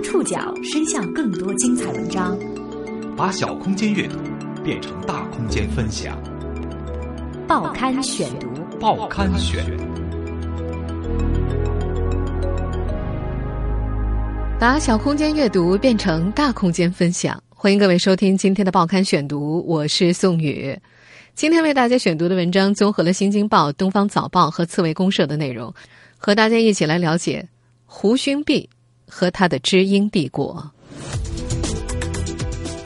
将触角伸向更多精彩文章，把小空间阅读变成大空间分享。报刊选读，报刊选，把小空间阅读变成大空间分享。欢迎各位收听今天的报刊选读，我是宋宇。今天为大家选读的文章综合了《新京报》《东方早报》和刺猬公社的内容，和大家一起来了解胡勋弼和他的知音帝国。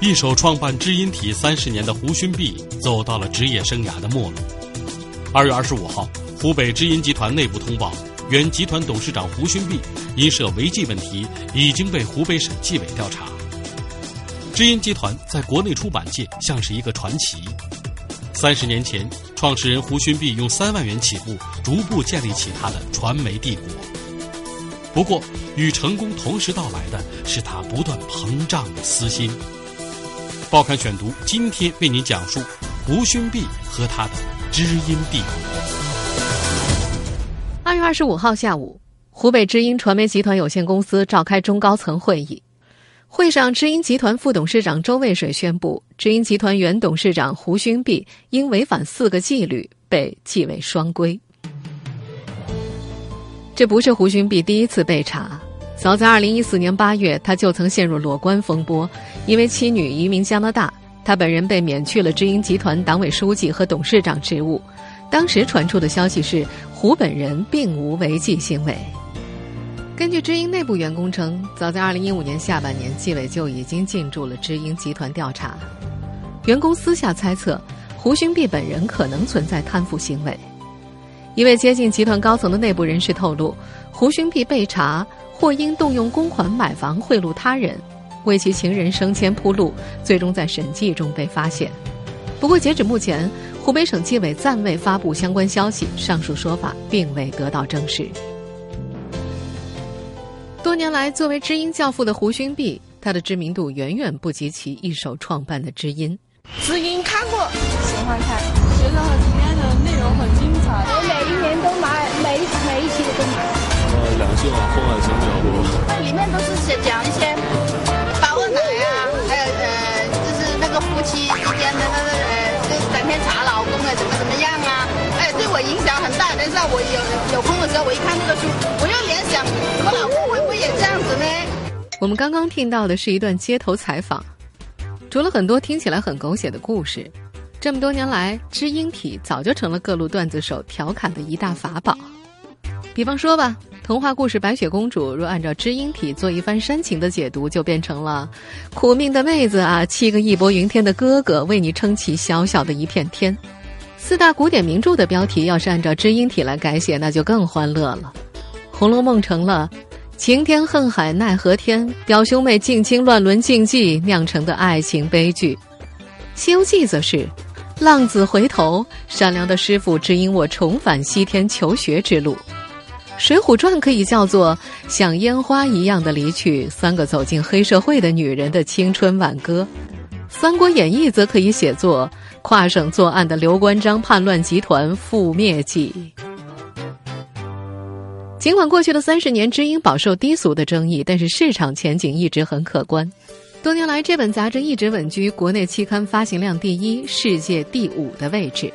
一手创办知音体三十年的胡勋弼走到了职业生涯的末路。二月二十五号，湖北知音集团内部通报，原集团董事长胡勋弼因涉违纪问题，已经被湖北省纪委调查。知音集团在国内出版界像是一个传奇。三十年前，创始人胡勋弼用三万元起步，逐步建立起他的传媒帝国。不过，与成功同时到来的是他不断膨胀的私心。报刊选读今天为您讲述胡勋弼和他的知音帝国。二月二十五号下午，湖北知音传媒集团有限公司召开中高层会议。会上，知音集团副董事长周卫水宣布，知音集团原董事长胡勋弼因违反四个纪律被纪委双规。这不是胡勋弼第一次被查，早在二零一四年八月，他就曾陷入裸官风波，因为妻女移民加拿大，他本人被免去了知音集团党委书记和董事长职务。当时传出的消息是，胡本人并无违纪行为。根据知音内部员工称，早在2015年下半年，纪委就已经进驻了知音集团调查。员工私下猜测，胡勋弼本人可能存在贪腐行为。一位接近集团高层的内部人士透露，胡勋弼被查或因动用公款买房贿赂他人，为其情人升迁铺路，最终在审计中被发现。不过，截止目前，湖北省纪委暂未发布相关消息，上述说法并未得到证实。多年来，作为知音教父的胡勋弼，他的知名度远远不及其一手创办的知音。知音看过，喜欢看，觉得里面的内容很精彩。都买，每每一期都买。呃，两性啊，婚外情比较多。那里面都是讲一些把握奶啊，还有呃，就是那个夫妻之间的那个呃，就整天查老公啊，怎么怎么样啊，哎，对我影响很大。但是我有有空的时候，我一看这个书，我又联想，我老公会不会也这样子呢？我们刚刚听到的是一段街头采访，除了很多听起来很狗血的故事，这么多年来，知音体早就成了各路段子手调侃的一大法宝。比方说吧，童话故事《白雪公主》若按照知音体做一番煽情的解读，就变成了苦命的妹子啊，七个义薄云天的哥哥为你撑起小小的一片天。四大古典名著的标题要是按照知音体来改写，那就更欢乐了。《红楼梦》成了晴天恨海奈何天，表兄妹近亲乱伦禁忌酿成的爱情悲剧。《西游记》则是浪子回头，善良的师傅指引我重返西天求学之路。《水浒传》可以叫做像烟花一样的离去，三个走进黑社会的女人的青春挽歌。《三国演义》则可以写作。跨省作案的刘关张叛乱集团覆灭记。尽管过去的三十年知音饱受低俗的争议，但是市场前景一直很可观。多年来，这本杂志一直稳居国内期刊发行量第一、世界第五的位置。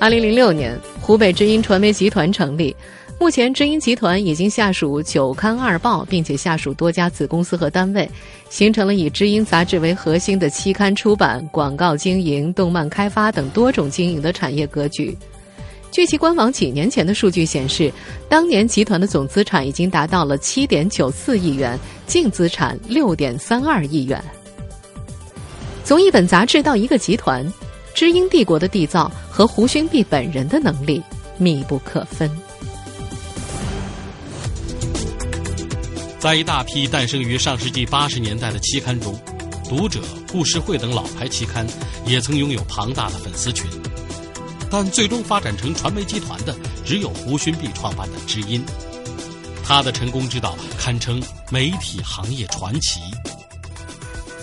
二零零六年，湖北知音传媒集团成立。目前，知音集团已经下属九刊二报，并且下属多家子公司和单位，形成了以知音杂志为核心的期刊出版、广告经营、动漫开发等多种经营的产业格局。据其官网几年前的数据显示，当年集团的总资产已经达到了七点九四亿元，净资产六点三二亿元。从一本杂志到一个集团，知音帝国的缔造和胡勋弼本人的能力密不可分。在一大批诞生于上世纪八十年代的期刊中，《读者》《故事会》等老牌期刊也曾拥有庞大的粉丝群，但最终发展成传媒集团的只有胡勋弼创办的知音。他的成功之道堪称媒体行业传奇。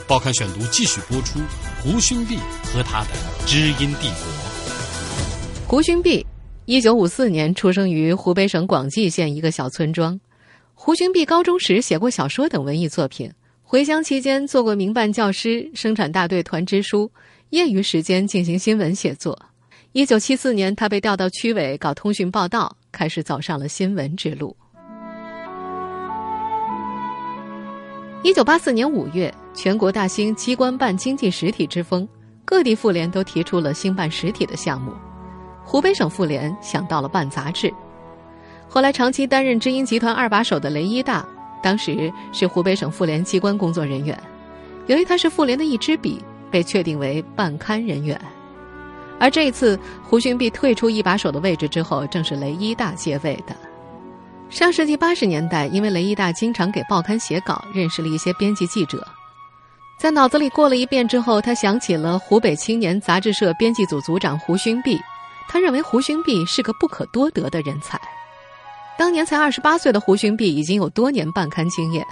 报刊选读继续播出胡勋弼和他的知音帝国。胡勋弼，一九五四年出生于湖北省广济县一个小村庄。胡勋弼高中时写过小说等文艺作品，回乡期间做过民办教师、生产大队团支书，业余时间进行新闻写作。一九七四年，他被调到区委搞通讯报道，开始走上了新闻之路。一九八四年五月，全国大兴机关办经济实体之风，各地妇联都提出了兴办实体的项目。湖北省妇联想到了办杂志。后来长期担任知音集团二把手的雷一大，当时是湖北省妇联机关工作人员。由于他是妇联的一支笔，被确定为办刊人员。而这一次，胡勋弼退出一把手的位置之后，正是雷一大接位的。上世纪八十年代，因为雷一大经常给报刊写稿，认识了一些编辑记者。在脑子里过了一遍之后，他想起了湖北青年杂志社编辑组组长胡勋弼，他认为胡勋弼是个不可多得的人才。当年才二十八岁的胡勋弼已经有多年办刊经验，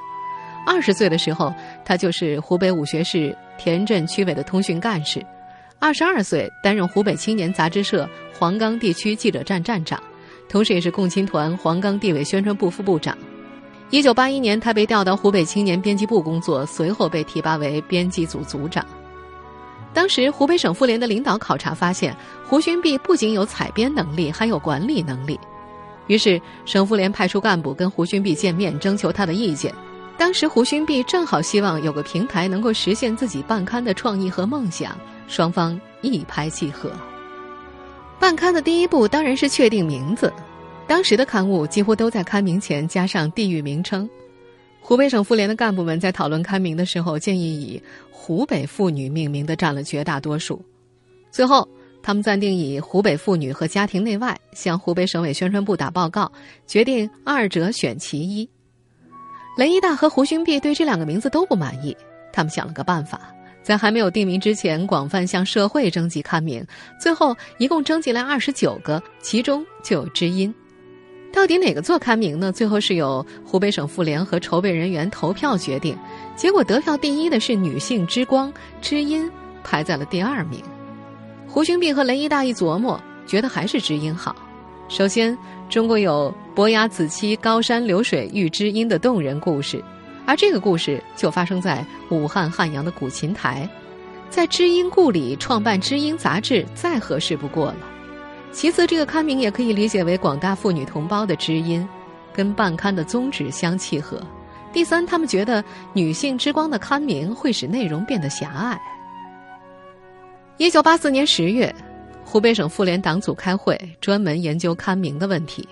二十岁的时候，他就是湖北武穴市田镇区委的通讯干事。二十二岁，担任湖北青年杂志社黄冈地区记者站站长，同时也是共青团黄冈地委宣传部副部长。一九八一年，他被调到湖北青年编辑部工作，随后被提拔为编辑组组长。当时，湖北省妇联的领导考察发现，胡勋弼不仅有采编能力，还有管理能力。于是，省妇联派出干部跟胡勋弼见面，征求他的意见。当时，胡勋弼正好希望有个平台能够实现自己办刊的创意和梦想。双方一拍即合。办刊的第一步当然是确定名字。当时的刊物几乎都在刊名前加上地域名称。湖北省妇联的干部们在讨论刊名的时候，建议以“湖北妇女”命名的占了绝大多数。最后，他们暂定以“湖北妇女”和“家庭内外”向湖北省委宣传部打报告，决定二者选其一。雷一大和胡勋弼对这两个名字都不满意，他们想了个办法。在还没有定名之前，广泛向社会征集刊名，最后一共征集来二十九个，其中就有知音。到底哪个做刊名呢？最后是由湖北省妇联和筹备人员投票决定。结果得票第一的是女性之光，知音排在了第二名。胡勋弼和雷一大一琢磨，觉得还是知音好。首先，中国有伯牙子期高山流水遇知音的动人故事。而这个故事就发生在武汉汉阳的古琴台，在知音故里创办知音杂志，再合适不过了。其次，这个刊名也可以理解为广大妇女同胞的知音，跟办刊的宗旨相契合。第三，他们觉得女性之光的刊名会使内容变得狭隘。一九八四年十月，湖北省妇联党组开会，专门研究刊名的问题。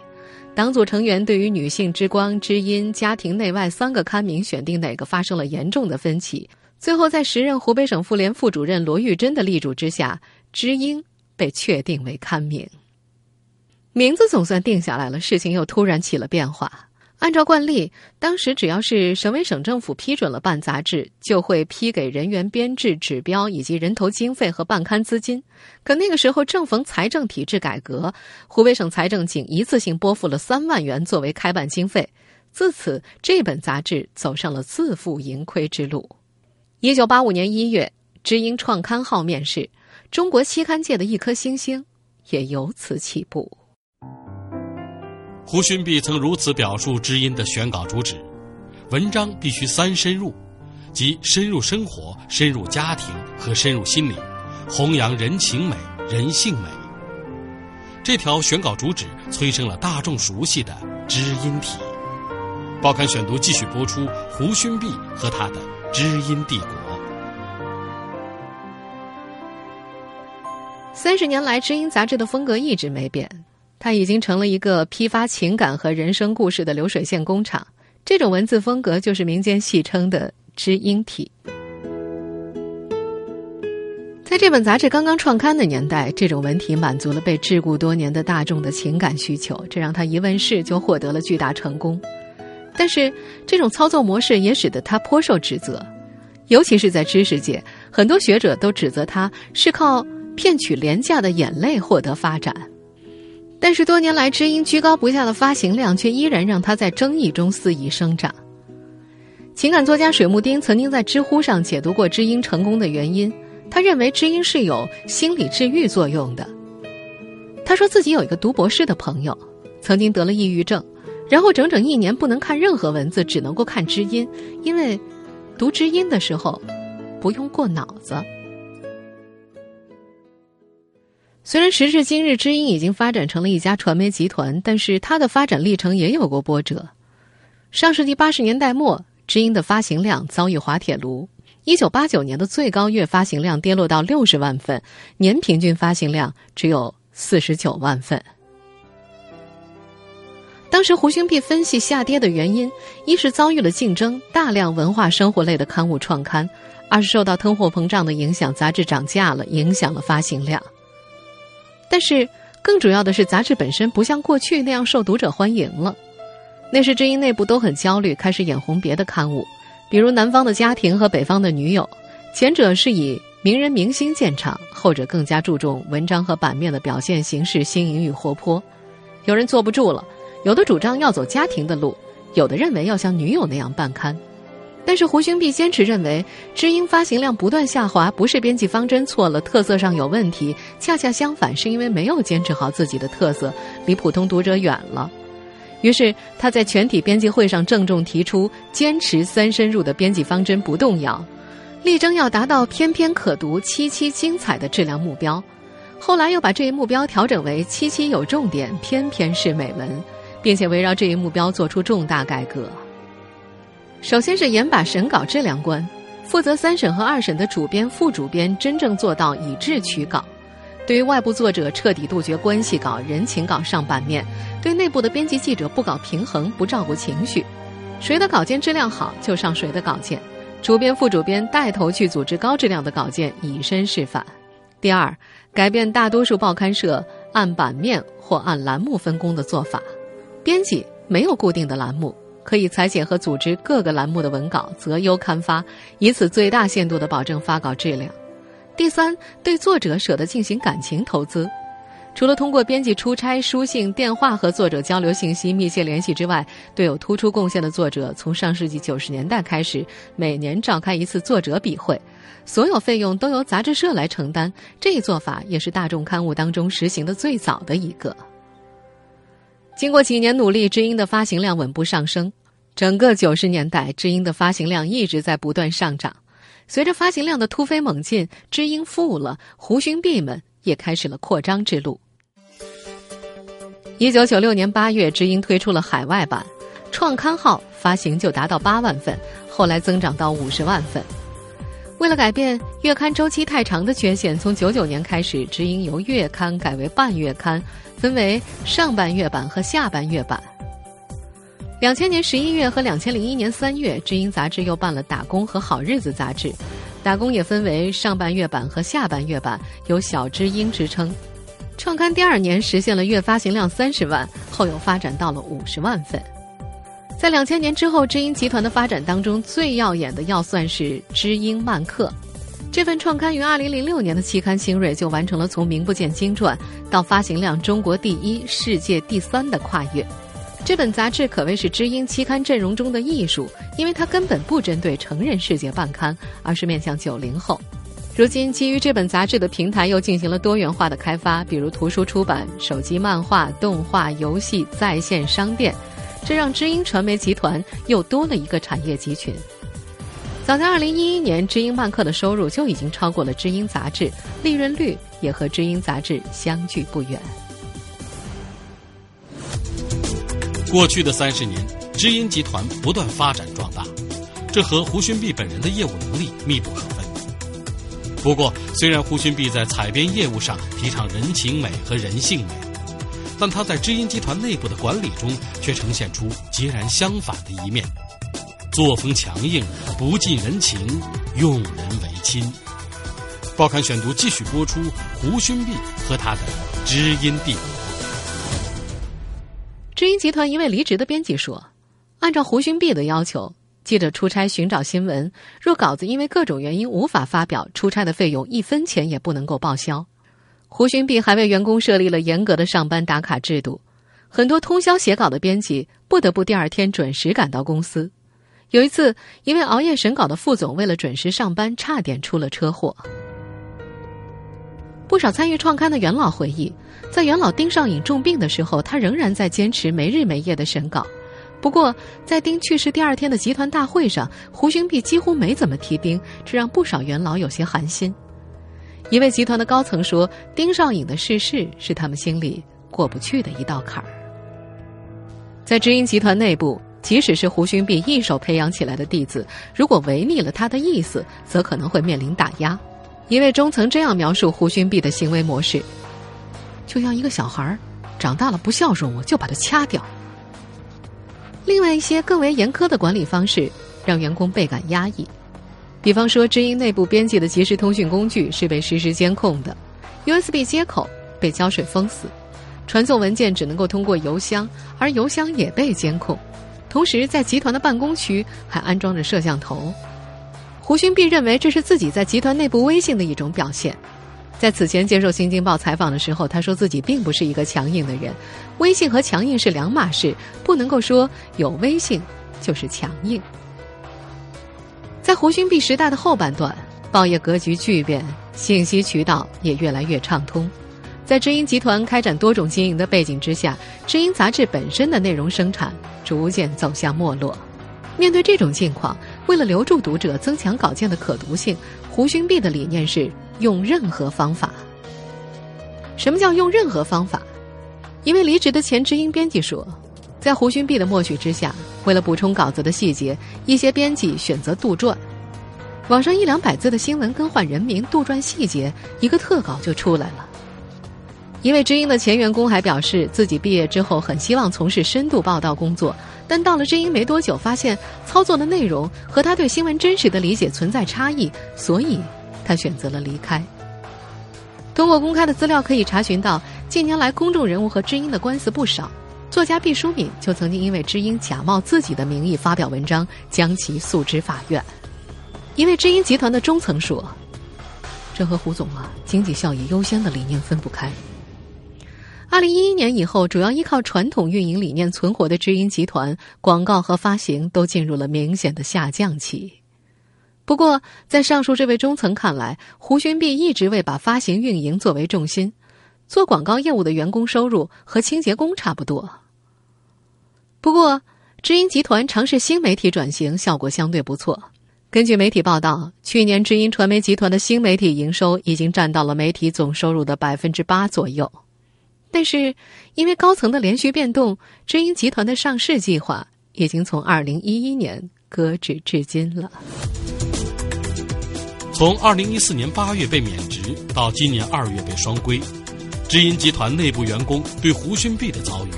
党组成员对于“女性之光”“知音”“家庭内外”三个刊名选定哪个发生了严重的分歧。最后，在时任湖北省妇联副主任罗玉珍的力主之下，“知音”被确定为刊名。名字总算定下来了，事情又突然起了变化。按照惯例，当时只要是省委省政府批准了办杂志，就会批给人员编制、指标以及人头经费和办刊资金。可那个时候正逢财政体制改革，湖北省财政仅一次性拨付了三万元作为开办经费。自此，这本杂志走上了自负盈亏之路。一九八五年一月，知音创刊号面世，中国期刊界的一颗星星也由此起步。胡勋弼曾如此表述知音的选稿主旨：文章必须三深入，即深入生活、深入家庭和深入心灵，弘扬人情美、人性美。这条选稿主旨催生了大众熟悉的知音体。报刊选读继续播出胡勋弼和他的知音帝国。三十年来，知音杂志的风格一直没变。它已经成了一个批发情感和人生故事的流水线工厂。这种文字风格就是民间戏称的“知音体”。在这本杂志刚刚创刊的年代，这种文体满足了被桎梏多年的大众的情感需求，这让他一问世就获得了巨大成功。但是，这种操作模式也使得他颇受指责，尤其是在知识界，很多学者都指责他是靠骗取廉价的眼泪获得发展。但是多年来，知音居高不下的发行量却依然让他在争议中肆意生长。情感作家水木丁曾经在知乎上解读过知音成功的原因，他认为知音是有心理治愈作用的。他说自己有一个读博士的朋友，曾经得了抑郁症，然后整整一年不能看任何文字，只能够看知音，因为读知音的时候不用过脑子。虽然时至今日，知音已经发展成了一家传媒集团，但是它的发展历程也有过波折。上世纪八十年代末，知音的发行量遭遇滑铁卢。一九八九年的最高月发行量跌落到六十万份，年平均发行量只有四十九万份。当时胡兴碧分析下跌的原因，一是遭遇了竞争，大量文化生活类的刊物创刊；二是受到通货膨胀的影响，杂志涨价了，影响了发行量。但是更主要的是，杂志本身不像过去那样受读者欢迎了。那时知音内部都很焦虑，开始眼红别的刊物。比如南方的家庭和北方的女友，前者是以名人明星见长，后者更加注重文章和版面的表现形式新颖与活泼。有人坐不住了，有的主张要走家庭的路，有的认为要像女友那样办刊。但是胡兴碧坚持认为，知音发行量不断下滑不是编辑方针错了，特色上有问题，恰恰相反是因为没有坚持好自己的特色，离普通读者远了。于是他在全体编辑会上郑重提出，坚持三深入的编辑方针不动摇，力争要达到篇篇可读、期期精彩的质量目标。后来又把这一目标调整为期期有重点、篇篇是美文，并且围绕这一目标做出重大改革。首先是严把审稿质量关，负责三审和二审的主编、副主编真正做到以质取稿。对于外部作者彻底杜绝关系稿、人情稿上版面；对内部的编辑记者不搞平衡、不照顾情绪，谁的稿件质量好就上谁的稿件，主编、副主编带头去组织高质量的稿件，以身示范。第二，改变大多数报刊社按版面或按栏目分工的做法，编辑没有固定的栏目，可以裁剪和组织各个栏目的文稿，择优刊发，以此最大限度地保证发稿质量。第三，对作者舍得进行感情投资，除了通过编辑出差、书信、电话和作者交流信息、密切联系之外，对有突出贡献的作者，从上世纪九十年代开始，每年召开一次作者笔会，所有费用都由杂志社来承担。这一做法也是大众刊物当中实行的最早的一个。经过几年努力，知音的发行量稳步上升，整个九十年代，知音的发行量一直在不断上涨。随着发行量的突飞猛进，知音富了，胡勋弼们也开始了扩张之路。一九九六年八月，知音推出了海外版，创刊号发行就达到八万份，后来增长到五十万份。为了改变月刊周期太长的缺陷，从九九年开始，知音由月刊改为半月刊，分为上半月版和下半月版。两千年十一月和两千零一年三月，知音杂志又办了《打工》和《好日子》杂志，《打工》也分为上半月版和下半月版，有“小知音”之称。创刊第二年实现了月发行量三十万，后又发展到了五十万份。在两千年之后，知音集团的发展当中最耀眼的要算是《知音漫客》，这份创刊于二零零六年的期刊《新锐》就完成了从名不见经传到发行量中国第一、世界第三的跨越。这本杂志可谓是知音期刊阵容中的艺术，因为它根本不针对成人世界办刊，而是面向九零后。如今，基于这本杂志的平台又进行了多元化的开发，比如图书出版、手机漫画、动画、游戏、在线商店，这让知音传媒集团又多了一个产业集群。早在二零一一年，知音漫客的收入就已经超过了知音杂志，利润率也和知音杂志相距不远。过去的三十年，知音集团不断发展壮大，这和胡勋弼本人的业务能力密不可分。不过，虽然胡勋弼在采编业务上提倡人情美和人性美，但他在知音集团内部的管理中却呈现出截然相反的一面：作风强硬，不近人情，用人为亲。报刊选读继续播出胡勋弼和他的知音帝国。知音集团一位离职的编辑说：“按照胡勋弼的要求，记者出差寻找新闻，若稿子因为各种原因无法发表，出差的费用一分钱也不能够报销。胡勋弼还为员工设立了严格的上班打卡制度，很多通宵写稿的编辑不得不第二天准时赶到公司。有一次，一位熬夜审稿的副总为了准时上班，差点出了车祸。不少参与创刊的元老回忆，在元老丁尚颖重病的时候，他仍然在坚持没日没夜的审稿。不过，在丁去世第二天的集团大会上，胡勋弼几乎没怎么提丁，这让不少元老有些寒心。一位集团的高层说：“丁少颖的逝世是他们心里过不去的一道坎儿。”在知音集团内部，即使是胡勋弼一手培养起来的弟子，如果违逆了他的意思，则可能会面临打压。一位中层这样描述胡勋弼的行为模式：“就像一个小孩儿，长大了不孝顺我，就把他掐掉。”另外一些更为严苛的管理方式，让员工倍感压抑。比方说，知音内部编辑的即时通讯工具是被实时监控的，USB 接口被胶水封死，传送文件只能够通过邮箱，而邮箱也被监控。同时，在集团的办公区还安装着摄像头。胡勋弼认为这是自己在集团内部威信的一种表现。在此前接受《新京报》采访的时候，他说自己并不是一个强硬的人，威信和强硬是两码事，不能够说有威信就是强硬。在胡勋弼时代的后半段，报业格局巨变，信息渠道也越来越畅通。在知音集团开展多种经营的背景之下，知音杂志本身的内容生产逐渐走向没落。面对这种境况，为了留住读者、增强稿件的可读性，胡勋弼的理念是。用任何方法。什么叫用任何方法？一位离职的前知音编辑说，在胡勋弼的默许之下，为了补充稿子的细节，一些编辑选择杜撰。网上一两百字的新闻更换人名、杜撰细节，一个特稿就出来了。一位知音的前员工还表示，自己毕业之后很希望从事深度报道工作，但到了知音没多久，发现操作的内容和他对新闻真实的理解存在差异，所以。他选择了离开。通过公开的资料可以查询到，近年来公众人物和知音的官司不少。作家毕淑敏就曾经因为知音假冒自己的名义发表文章，将其诉至法院。一位知音集团的中层说：“这和胡总啊经济效益优先的理念分不开。”二零一一年以后，主要依靠传统运营理念存活的知音集团，广告和发行都进入了明显的下降期。不过，在上述这位中层看来，胡勋弼一直未把发行运营作为重心，做广告业务的员工收入和清洁工差不多。不过，知音集团尝试新媒体转型，效果相对不错。根据媒体报道，去年知音传媒集团的新媒体营收已经占到了媒体总收入的百分之八左右。但是，因为高层的连续变动，知音集团的上市计划已经从二零一一年搁置至今了。从二零一四年八月被免职到今年二月被双规，知音集团内部员工对胡勋弼的遭遇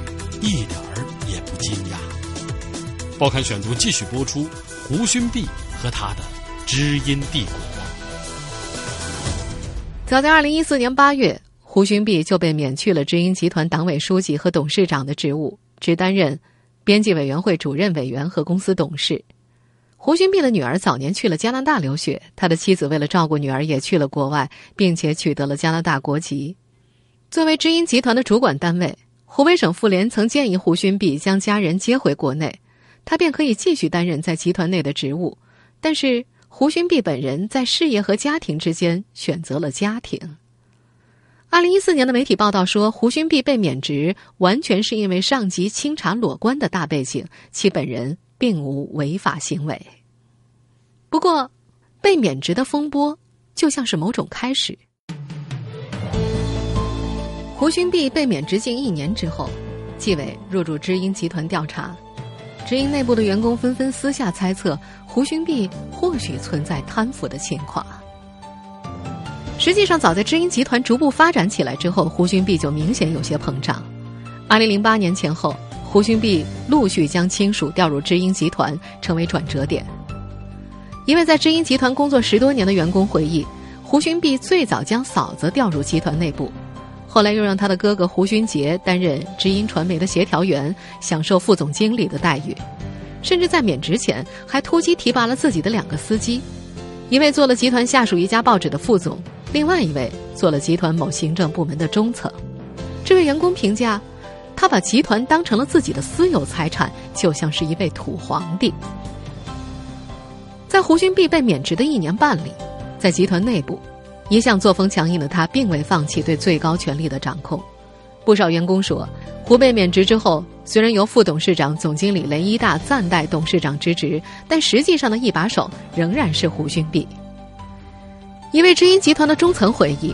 一点儿也不惊讶。报刊选读继续播出胡勋弼和他的知音帝国。早在二零一四年八月，胡勋弼就被免去了知音集团党委书记和董事长的职务，只担任编辑委员会主任委员和公司董事。胡勋弼的女儿早年去了加拿大留学，他的妻子为了照顾女儿也去了国外，并且取得了加拿大国籍。作为知音集团的主管单位，湖北省妇联曾建议胡勋弼将家人接回国内，他便可以继续担任在集团内的职务。但是胡勋弼本人在事业和家庭之间选择了家庭。二零一四年的媒体报道说，胡勋弼被免职完全是因为上级清查裸官的大背景，其本人。并无违法行为。不过，被免职的风波就像是某种开始。胡勋弼被免职近一年之后，纪委入驻知音集团调查，知音内部的员工纷纷私下猜测胡勋弼或许存在贪腐的情况。实际上，早在知音集团逐步发展起来之后，胡勋弼就明显有些膨胀。二零零八年前后。胡勋弼陆续将亲属调入知音集团，成为转折点。一位在知音集团工作十多年的员工回忆，胡勋弼最早将嫂子调入集团内部，后来又让他的哥哥胡勋杰担任知音传媒的协调员，享受副总经理的待遇，甚至在免职前还突击提拔了自己的两个司机，一位做了集团下属一家报纸的副总，另外一位做了集团某行政部门的中层。这位员工评价。他把集团当成了自己的私有财产，就像是一位土皇帝。在胡军弼被免职的一年半里，在集团内部，一向作风强硬的他，并未放弃对最高权力的掌控。不少员工说，胡被免职之后，虽然由副董事长、总经理雷一大暂代董事长之职，但实际上的一把手仍然是胡军弼。一位知音集团的中层回忆，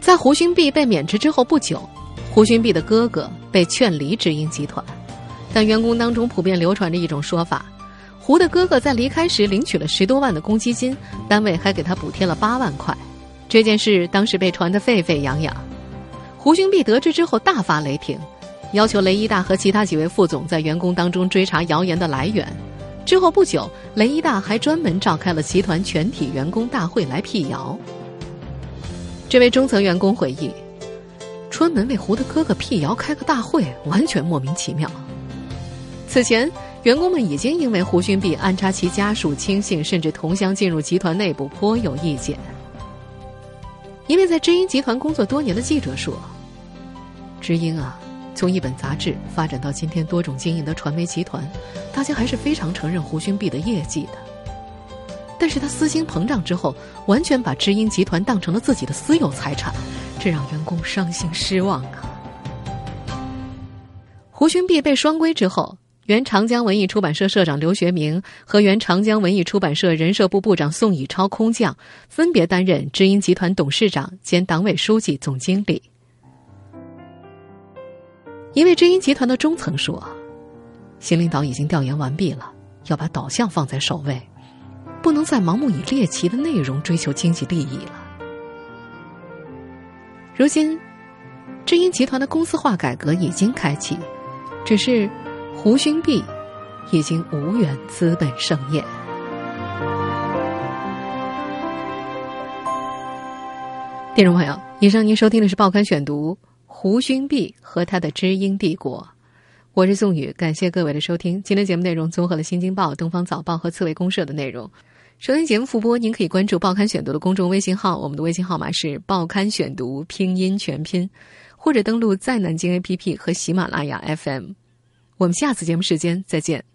在胡勋弼被免职之后不久，胡勋弼的哥哥被劝离知音集团，但员工当中普遍流传着一种说法：胡的哥哥在离开时领取了十多万的公积金，单位还给他补贴了八万块。这件事当时被传得沸沸扬扬。胡勋弼得知之后大发雷霆，要求雷一大和其他几位副总在员工当中追查谣言的来源。之后不久，雷一大还专门召开了集团全体员工大会来辟谣。这位中层员工回忆，专门为胡的哥哥辟谣开个大会，完全莫名其妙。此前，员工们已经因为胡勋弼安插其家属、亲信甚至同乡进入集团内部颇有意见。一位在知音集团工作多年的记者说。知音啊，从一本杂志发展到今天多种经营的传媒集团，大家还是非常承认胡勋弼的业绩的。但是他私心膨胀之后，完全把知音集团当成了自己的私有财产，这让员工伤心失望啊。胡勋弼被双规之后，原长江文艺出版社社长刘学明和原长江文艺出版社人社部部长宋以超空降，分别担任知音集团董事长兼党委书记、总经理。一位知音集团的中层说：“新领导已经调研完毕了，要把导向放在首位，不能再盲目以猎奇的内容追求经济利益了。”如今，知音集团的公司化改革已经开启，只是胡勋弼已经无缘资本盛宴。听众朋友，以上您收听的是《报刊选读》。胡勋弼和他的知音帝国，我是宋宇，感谢各位的收听。今天节目内容综合了《新京报》《东方早报》和刺猬公社的内容。收听节目复播，您可以关注《报刊选读》的公众微信号，我们的微信号码是“报刊选读”拼音全拼，或者登录在南京 APP 和喜马拉雅 FM。我们下次节目时间再见。